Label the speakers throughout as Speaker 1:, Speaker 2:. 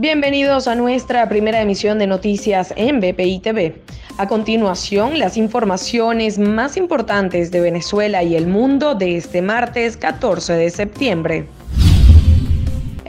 Speaker 1: Bienvenidos a nuestra primera emisión de noticias en BPI TV. A continuación, las informaciones más importantes de Venezuela y el mundo de este martes 14 de septiembre.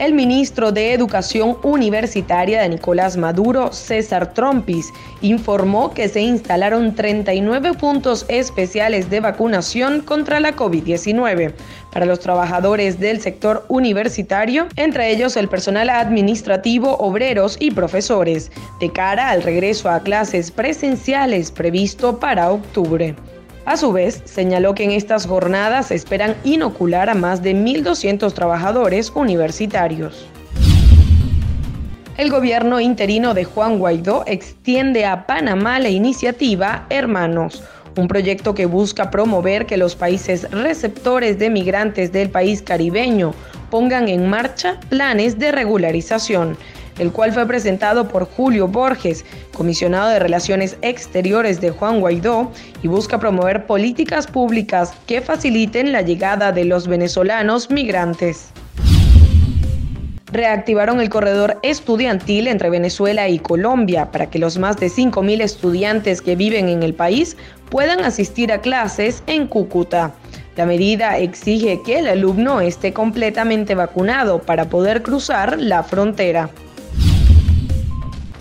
Speaker 1: El ministro de Educación Universitaria de Nicolás Maduro, César Trompis, informó que se instalaron 39 puntos especiales de vacunación contra la COVID-19 para los trabajadores del sector universitario, entre ellos el personal administrativo, obreros y profesores, de cara al regreso a clases presenciales previsto para octubre. A su vez, señaló que en estas jornadas esperan inocular a más de 1.200 trabajadores universitarios. El gobierno interino de Juan Guaidó extiende a Panamá la iniciativa Hermanos, un proyecto que busca promover que los países receptores de migrantes del país caribeño pongan en marcha planes de regularización el cual fue presentado por Julio Borges, comisionado de Relaciones Exteriores de Juan Guaidó, y busca promover políticas públicas que faciliten la llegada de los venezolanos migrantes reactivaron el corredor estudiantil entre Venezuela y Colombia para que los más de 5.000 estudiantes que viven en el país puedan asistir a clases en Cúcuta. La medida exige que el alumno esté completamente vacunado para poder cruzar la frontera.